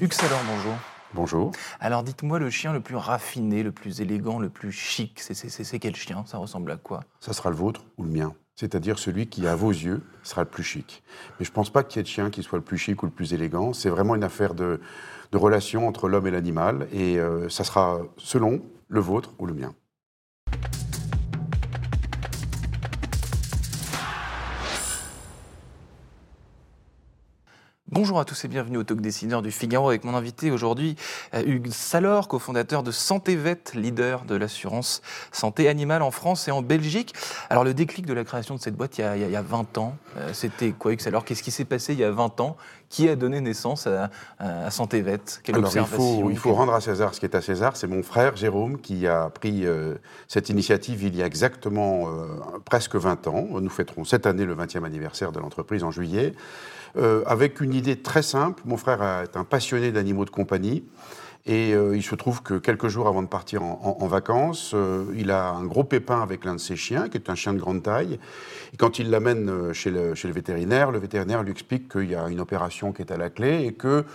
Hugues Salor, bonjour. Bonjour. Alors dites-moi le chien le plus raffiné, le plus élégant, le plus chic, c'est quel chien? Ça ressemble à quoi? Ça sera le vôtre ou le mien c'est-à-dire celui qui, à vos yeux, sera le plus chic. Mais je ne pense pas qu'il y ait de chien qui soit le plus chic ou le plus élégant. C'est vraiment une affaire de, relation entre l'homme et l'animal, et euh, ça sera selon le vôtre ou le mien. Bonjour à tous et bienvenue au Talk Décideur du Figaro avec mon invité aujourd'hui, euh, Hugues Salor, cofondateur de Santé Vet, leader de l'assurance santé animale en France et en Belgique. Alors le déclic de la création de cette boîte il y a, 20 ans, euh, c'était quoi Hugues Salor Qu'est-ce qui s'est passé il y a 20 ans Qui a donné naissance à, Santé Vet Quelle Alors, il faut, il faut rendre à César ce qui est à César. C'est mon frère Jérôme qui a pris euh, cette initiative il y a exactement presque 20 ans. Nous fêterons cette année le 20e anniversaire de l'entreprise en juillet. Euh, avec une idée très simple. Mon frère est un passionné d'animaux de compagnie. Et euh, il se trouve que quelques jours avant de partir en, vacances, euh, il a un gros pépin avec l'un de ses chiens, qui est un chien de grande taille. Et quand il l'amène chez le, chez le vétérinaire, le vétérinaire lui explique qu'il y a une opération qui est à la clé et que,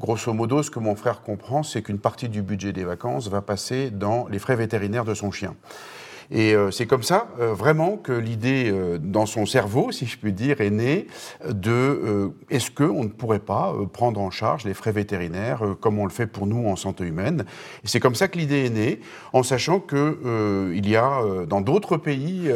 grosso modo, ce que mon frère comprend, c'est qu'une partie du budget des vacances va passer dans les frais vétérinaires de son chien. Et euh, c'est comme ça, euh, vraiment, que l'idée euh, dans son cerveau, si je puis dire, est née de est-ce qu'on ne pourrait pas prendre en charge les frais vétérinaires comme on le fait pour nous en santé humaine? Et c'est comme ça que l'idée est née, en sachant qu'il y a dans d'autres pays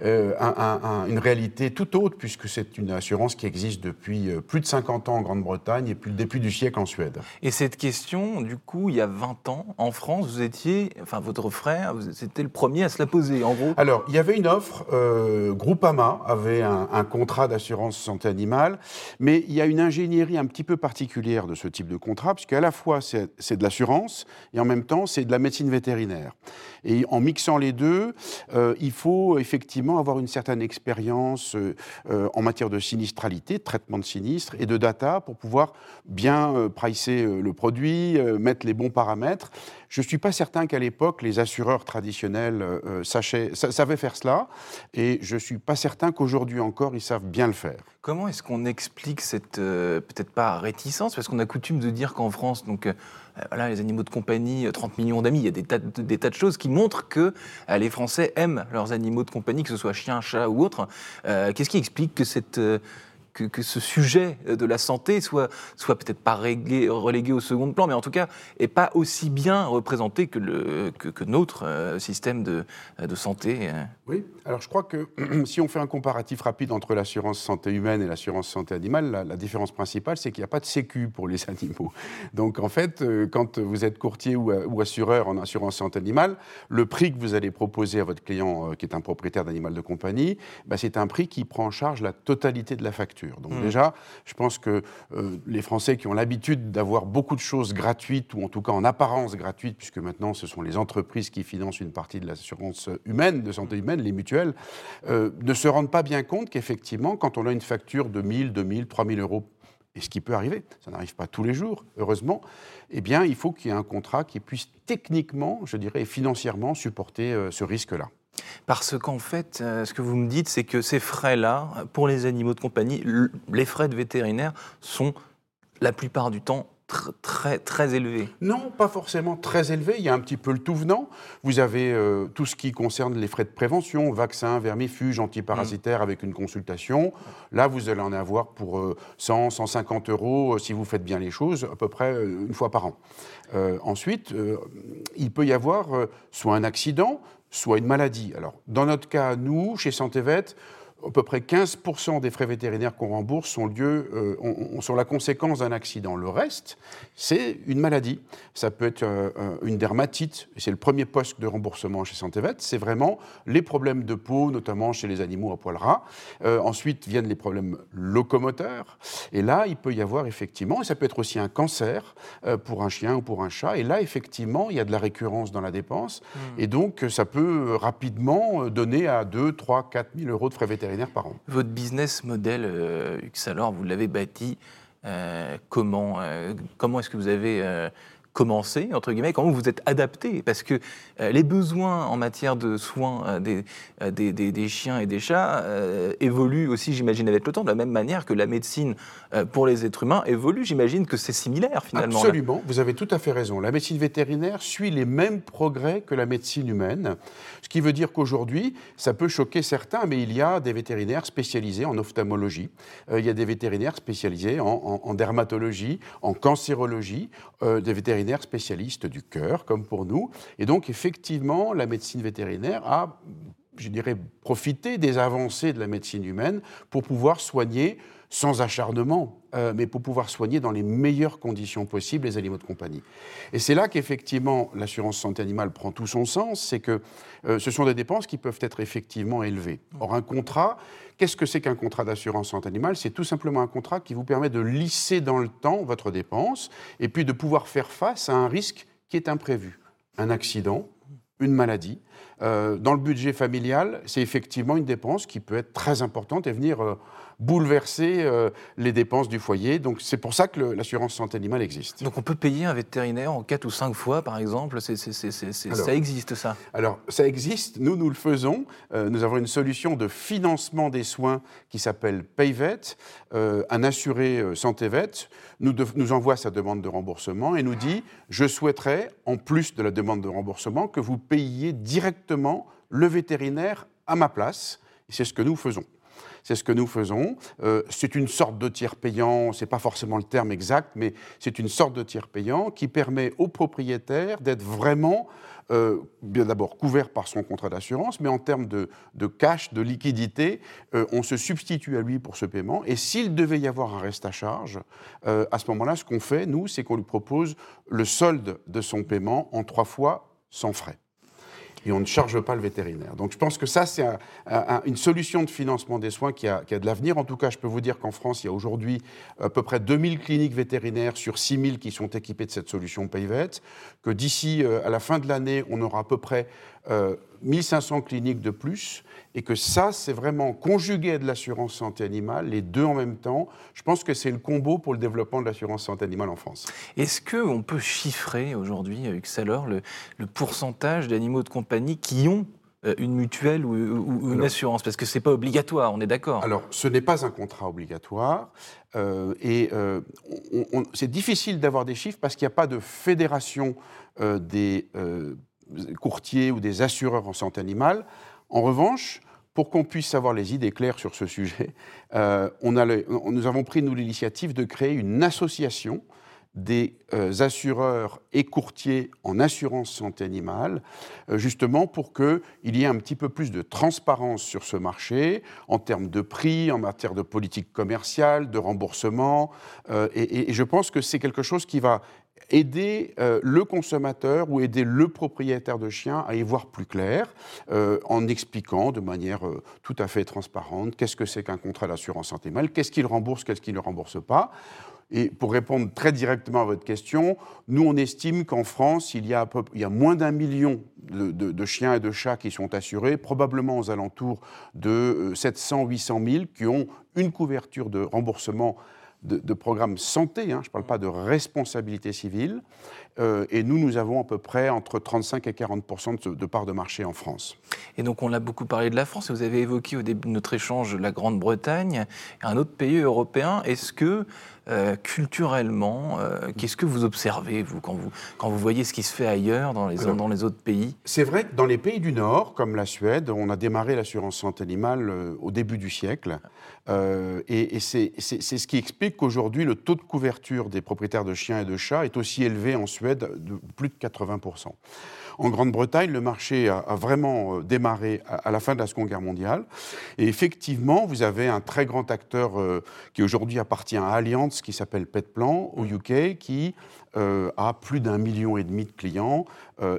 une réalité tout autre, puisque c'est une assurance qui existe depuis plus de 50 ans en Grande-Bretagne et depuis le début du siècle en Suède. Et cette question, du coup, il y a 20 ans, en France, vous étiez, enfin votre frère, c'était le premier à se la poser alors, il y avait une offre. Euh, Groupama avait un, contrat d'assurance santé animale, mais il y a une ingénierie un petit peu particulière de ce type de contrat, puisqu'à la fois c'est de l'assurance et en même temps c'est de la médecine vétérinaire. Et en mixant les deux, euh, il faut effectivement avoir une certaine expérience euh, en matière de sinistralité, de traitement de sinistre et de data pour pouvoir bien pricer le produit, mettre les bons paramètres. Je ne suis pas certain qu'à l'époque, les assureurs traditionnels euh, savaient faire cela, et je ne suis pas certain qu'aujourd'hui encore, ils savent bien le faire. Comment est-ce qu'on explique cette, euh, peut-être pas réticence, parce qu'on a coutume de dire qu'en France, donc, euh, voilà, les animaux de compagnie, 30 millions d'amis, il y a des tas, de, des tas de choses qui montrent que les Français aiment leurs animaux de compagnie, que ce soit chien, chat ou autre. Qu'est-ce qui explique que cette que, ce sujet de la santé soit, soit peut-être pas relégué au second plan, mais en tout cas est pas aussi bien représenté que, notre euh, système de, santé. Euh. Oui, alors je crois que si on fait un comparatif rapide entre l'assurance santé humaine et l'assurance santé animale, la, différence principale, c'est qu'il n'y a pas de sécu pour les animaux. Donc en fait, euh, quand vous êtes courtier ou, assureur en assurance santé animale, le prix que vous allez proposer à votre client qui est un propriétaire d'animal de compagnie, bah, c'est un prix qui prend en charge la totalité de la facture. Donc hmm. déjà, je pense que euh, les Français qui ont l'habitude d'avoir beaucoup de choses gratuites, ou en tout cas en apparence gratuites, puisque maintenant ce sont les entreprises qui financent une partie de l'assurance humaine, de santé humaine, les mutuelles, euh, ne se rendent pas bien compte qu'effectivement, quand on a une facture de 1000, 2000, 3000 euros et ce qui peut arriver, ça n'arrive pas tous les jours, heureusement, eh bien, il faut qu'il y ait un contrat qui puisse techniquement, je dirais, financièrement supporter euh, ce risque-là. Parce qu'en fait, euh, ce que vous me dites, c'est que ces frais-là, pour les animaux de compagnie, les frais de vétérinaire sont la plupart du temps très, très élevé Non, pas forcément très élevé. Il y a un petit peu le tout venant. Vous avez euh, tout ce qui concerne les frais de prévention, vaccins, vermifuges, antiparasitaires avec une consultation. Là, vous allez en avoir pour 100, euh, 150 euros si vous faites bien les choses, à peu près une fois par an. ensuite, il peut y avoir soit un accident, soit une maladie. Alors, dans notre cas, nous, chez Santévet, à peu près 15% des frais vétérinaires qu'on rembourse sont, lieu, euh, sont la conséquence d'un accident. Le reste, c'est une maladie. Ça peut être euh, euh, une dermatite, c'est le premier poste de remboursement chez Santévet. C'est vraiment les problèmes de peau, notamment chez les animaux à poil ras. ensuite viennent les problèmes locomoteurs. Et là, il peut y avoir effectivement, et ça peut être aussi un cancer pour un chien ou pour un chat. Et là, effectivement, il y a de la récurrence dans la dépense. Mmh. Et donc, ça peut rapidement donner à 2, 3, 4 000 euros de frais vétérinaires Votre business model, euh, vous l'avez bâti euh, comment euh, Comment est-ce que vous avez commencé, entre guillemets, comment vous êtes adapté? Parce que euh, les besoins en matière de soins euh, euh, des, des, chiens et des chats évoluent aussi, j'imagine, avec le temps, de la même manière que la médecine pour les êtres humains évolue. J'imagine que c'est similaire, finalement. Absolument, vous avez tout à fait raison. La médecine vétérinaire suit les mêmes progrès que la médecine humaine, ce qui veut dire qu'aujourd'hui, ça peut choquer certains, mais il y a des vétérinaires spécialisés en ophtalmologie, il y a des vétérinaires spécialisés en, en dermatologie, en cancérologie, des vétérinaires spécialistes du cœur, comme pour nous. Et donc, effectivement, la médecine vétérinaire a, je dirais, profité des avancées de la médecine humaine pour pouvoir soigner sans acharnement, euh, mais pour pouvoir soigner dans les meilleures conditions possibles les animaux de compagnie. Et c'est là qu'effectivement l'assurance santé animale prend tout son sens, c'est que euh, ce sont des dépenses qui peuvent être effectivement élevées. Or, un contrat, qu'est-ce que c'est qu'un contrat d'assurance santé animale? C'est tout simplement un contrat qui vous permet de lisser dans le temps votre dépense et puis de pouvoir faire face à un risque qui est imprévu. Un accident, une maladie. Euh, dans le budget familial, c'est effectivement une dépense qui peut être très importante et venir bouleverser euh, les dépenses du foyer. Donc c'est pour ça que l'assurance santé animale existe. Donc on peut payer un vétérinaire en 4 ou 5 fois, par exemple Ça existe, ça? Alors ça existe, nous, nous le faisons. Euh, nous avons une solution de financement des soins qui s'appelle PayVet. Euh, un assuré santé vet nous, nous envoie sa demande de remboursement et nous dit, je souhaiterais, en plus de la demande de remboursement, que vous payiez directement le vétérinaire à ma place. C'est ce que nous faisons. C'est ce que nous faisons. Euh, c'est une sorte de tiers payant, ce n'est pas forcément le terme exact, mais c'est une sorte de tiers payant qui permet au propriétaire d'être vraiment, euh, bien d'abord, couvert par son contrat d'assurance, mais en termes de, cash, de liquidité, euh, on se substitue à lui pour ce paiement. Et s'il devait y avoir un reste à charge, à ce moment-là, ce qu'on fait, nous, c'est qu'on lui propose le solde de son paiement en trois fois sans frais et on ne charge pas le vétérinaire. Donc je pense que ça, c'est une solution de financement des soins qui a, de l'avenir. En tout cas, je peux vous dire qu'en France, il y a aujourd'hui à peu près 2000 cliniques vétérinaires sur 6000 qui sont équipées de cette solution PayVet, que d'ici euh, à la fin de l'année, on aura à peu près 1500 euh, cliniques de plus, et que ça, c'est vraiment conjugué à de l'assurance santé animale, les deux en même temps. Je pense que c'est le combo pour le développement de l'assurance santé animale en France. Est-ce qu'on peut chiffrer aujourd'hui, Salor, le, le pourcentage d'animaux de compagnie qui ont euh, une mutuelle ou, une assurance? Parce que ce n'est pas obligatoire, on est d'accord. Alors, ce n'est pas un contrat obligatoire. Euh, et c'est difficile d'avoir des chiffres parce qu'il n'y a pas de fédération des courtiers ou des assureurs en santé animale. En revanche, pour qu'on puisse avoir les idées claires sur ce sujet, euh, nous avons pris, nous, l'initiative de créer une association des euh, assureurs et courtiers en assurance santé animale, euh, justement pour qu'il y ait un petit peu plus de transparence sur ce marché en termes de prix, en matière de politique commerciale, de remboursement. et, je pense que c'est quelque chose qui va aider euh, le consommateur ou aider le propriétaire de chien à y voir plus clair euh, en expliquant de manière euh, tout à fait transparente qu'est-ce que c'est qu'un contrat d'assurance santé mal, qu'est-ce qu'il rembourse, qu'est-ce qu'il ne rembourse pas. Et pour répondre très directement à votre question, nous, on estime qu'en France, il y, a il y a moins d'un million de, de, chiens et de chats qui sont assurés, probablement aux alentours de 700-800 000 qui ont une couverture de remboursement de, programmes santé, hein, je ne parle pas de responsabilité civile, euh, et nous, nous avons à peu près entre 35 et 40 de, de part de marché en France. Et donc, on a beaucoup parlé de la France, et vous avez évoqué au début de notre échange la Grande-Bretagne, un autre pays européen. Est-ce que euh, culturellement, euh, qu'est-ce que vous observez, vous quand, vous, quand vous voyez ce qui se fait ailleurs, dans les, dans les autres pays? C'est vrai que dans les pays du Nord, comme la Suède, on a démarré l'assurance santé animale euh, au début du siècle. et, et c'est ce qui explique qu'aujourd'hui, le taux de couverture des propriétaires de chiens et de chats est aussi élevé en Suède de plus de 80%. En Grande-Bretagne, le marché a, vraiment euh, démarré à, la fin de la Seconde Guerre mondiale. Et effectivement, vous avez un très grand acteur euh, qui aujourd'hui appartient à Allianz, qui s'appelle Petplan, au UK, qui euh, a plus d'un million et demi de clients.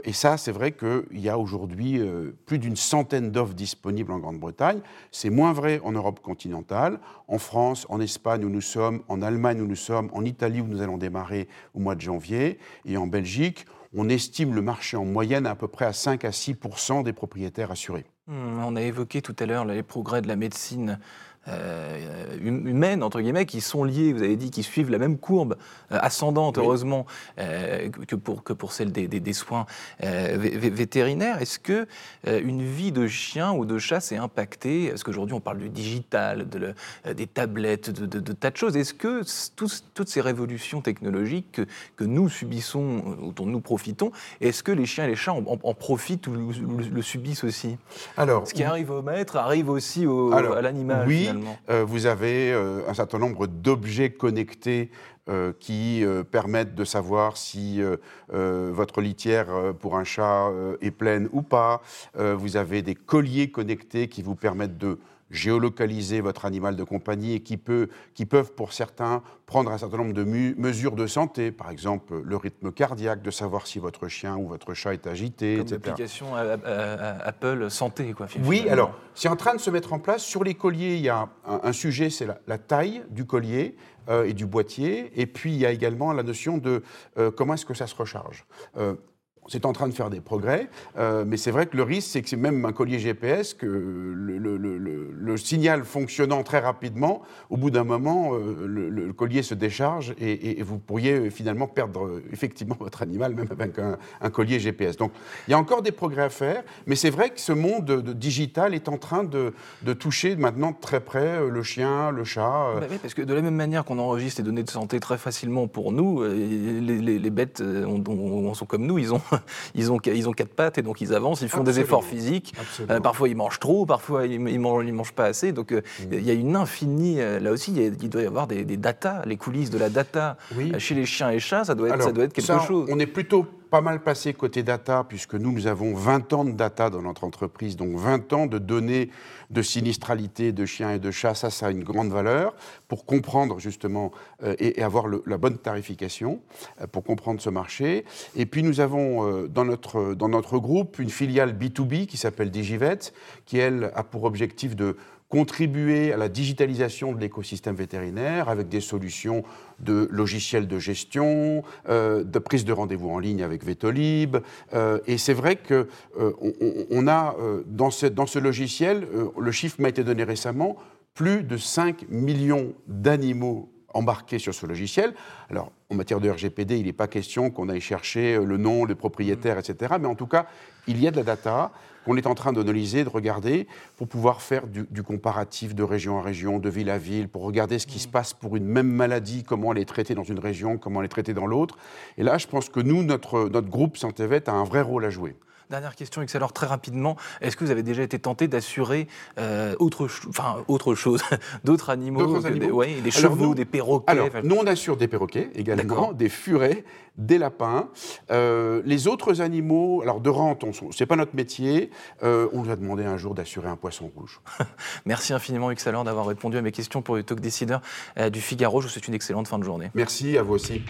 et ça, c'est vrai qu'il y a aujourd'hui plus d'une centaine d'offres disponibles en Grande-Bretagne. C'est moins vrai en Europe continentale, en France, en Espagne où nous sommes, en Allemagne où nous sommes, en Italie où nous allons démarrer au mois de janvier, et en Belgique on estime le marché en moyenne à, peu près à 5 à 6% des propriétaires assurés. Hmm, on a évoqué tout à l'heure les progrès de la médecine euh, hum, humaines, entre guillemets, qui sont liées, vous avez dit, qui suivent la même courbe euh, ascendante, heureusement, euh, que, pour, que pour celle des, des, soins vétérinaires. Est-ce que une vie de chien ou de chat s'est impactée? Est-ce qu'aujourd'hui, on parle du digital, de des tablettes, de, de, tas de choses? Est-ce que toutes ces révolutions technologiques que, que, nous subissons, dont nous profitons, est-ce que les chiens et les chats en, profitent ou le, subissent aussi? Alors, Ce qui arrive au maître arrive aussi au, à l'animal. Oui, euh, vous avez euh, un certain nombre d'objets connectés euh, qui permettent de savoir si votre litière pour un chat est pleine ou pas. vous avez des colliers connectés qui vous permettent de géolocaliser votre animal de compagnie et qui, peut, qui peuvent, pour certains, prendre un certain nombre de mesures de santé, par exemple le rythme cardiaque, de savoir si votre chien ou votre chat est agité, Comme l'application Apple Santé, quoi. Oui, alors, c'est en train de se mettre en place. Sur les colliers, il y a un, sujet, c'est la, taille du collier. Euh, et du boîtier. Et puis, il y a également la notion de euh, comment est-ce que ça se recharge. Euh, c'est en train de faire des progrès, euh, mais c'est vrai que le risque, c'est que c'est même un collier GPS, que le, signal fonctionnant très rapidement, au bout d'un moment, euh, le, collier se décharge et, vous pourriez finalement perdre euh, effectivement votre animal, même avec un, collier GPS. Donc il y a encore des progrès à faire, mais c'est vrai que ce monde de, digital est en train de, toucher maintenant très près le chien, le chat. Bah oui, parce que de la même manière qu'on enregistre les données de santé très facilement pour nous, les, bêtes on, sont comme nous, ils ont ils ont, ils ont quatre pattes et donc ils avancent, ils font des efforts physiques. Euh, parfois ils mangent trop, parfois ils, ne mangent, pas assez. Donc euh, mm. il y a une infinie, euh, là aussi, il, doit y avoir des, des datas, les coulisses de la data. Chez les chiens et chats, ça doit être, ça doit être quelque chose. On est plutôt pas mal passé côté data, puisque nous, nous avons 20 ans de data dans notre entreprise, donc 20 ans de données de sinistralité de chiens et de chats, ça, ça a une grande valeur pour comprendre justement euh, et, avoir la bonne tarification, euh, pour comprendre ce marché. Et puis nous avons euh, dans, notre, dans notre groupe une filiale B2B qui s'appelle Digivet, qui, elle, a pour objectif de contribuer à la digitalisation de l'écosystème vétérinaire avec des solutions de logiciels de gestion, euh, de prise de rendez-vous en ligne avec Vetolib. Euh, et c'est vrai que euh, a dans ce, dans ce logiciel, le chiffre m'a été donné récemment, plus de 5 millions d'animaux embarqués sur ce logiciel. Alors, en matière de RGPD, il n'est pas question qu'on aille chercher le nom, le propriétaire, etc. Mais en tout cas, il y a de la data qu'on est en train d'analyser, de regarder, pour pouvoir faire du, comparatif de région à région, de ville à ville, pour regarder ce qui se passe pour une même maladie, comment elle est traitée dans une région, comment elle est traitée dans l'autre. Et là, je pense que nous, notre, notre groupe Santévet a un vrai rôle à jouer. Dernière question, alors très rapidement, est-ce que vous avez déjà été tenté d'assurer euh, autre, enfin, autre chose, d'autres animaux, Des, des chevaux, des perroquets Alors, nous, on assure des perroquets également, des furets, des lapins. Euh, les autres animaux, alors de rente, ce n'est pas notre métier, euh, on nous a demandé un jour d'assurer un poisson rouge. Merci infiniment, Excellent, d'avoir répondu à mes questions pour le Talk Décideur du Figaro. Je vous souhaite une excellente fin de journée. Merci, à vous aussi.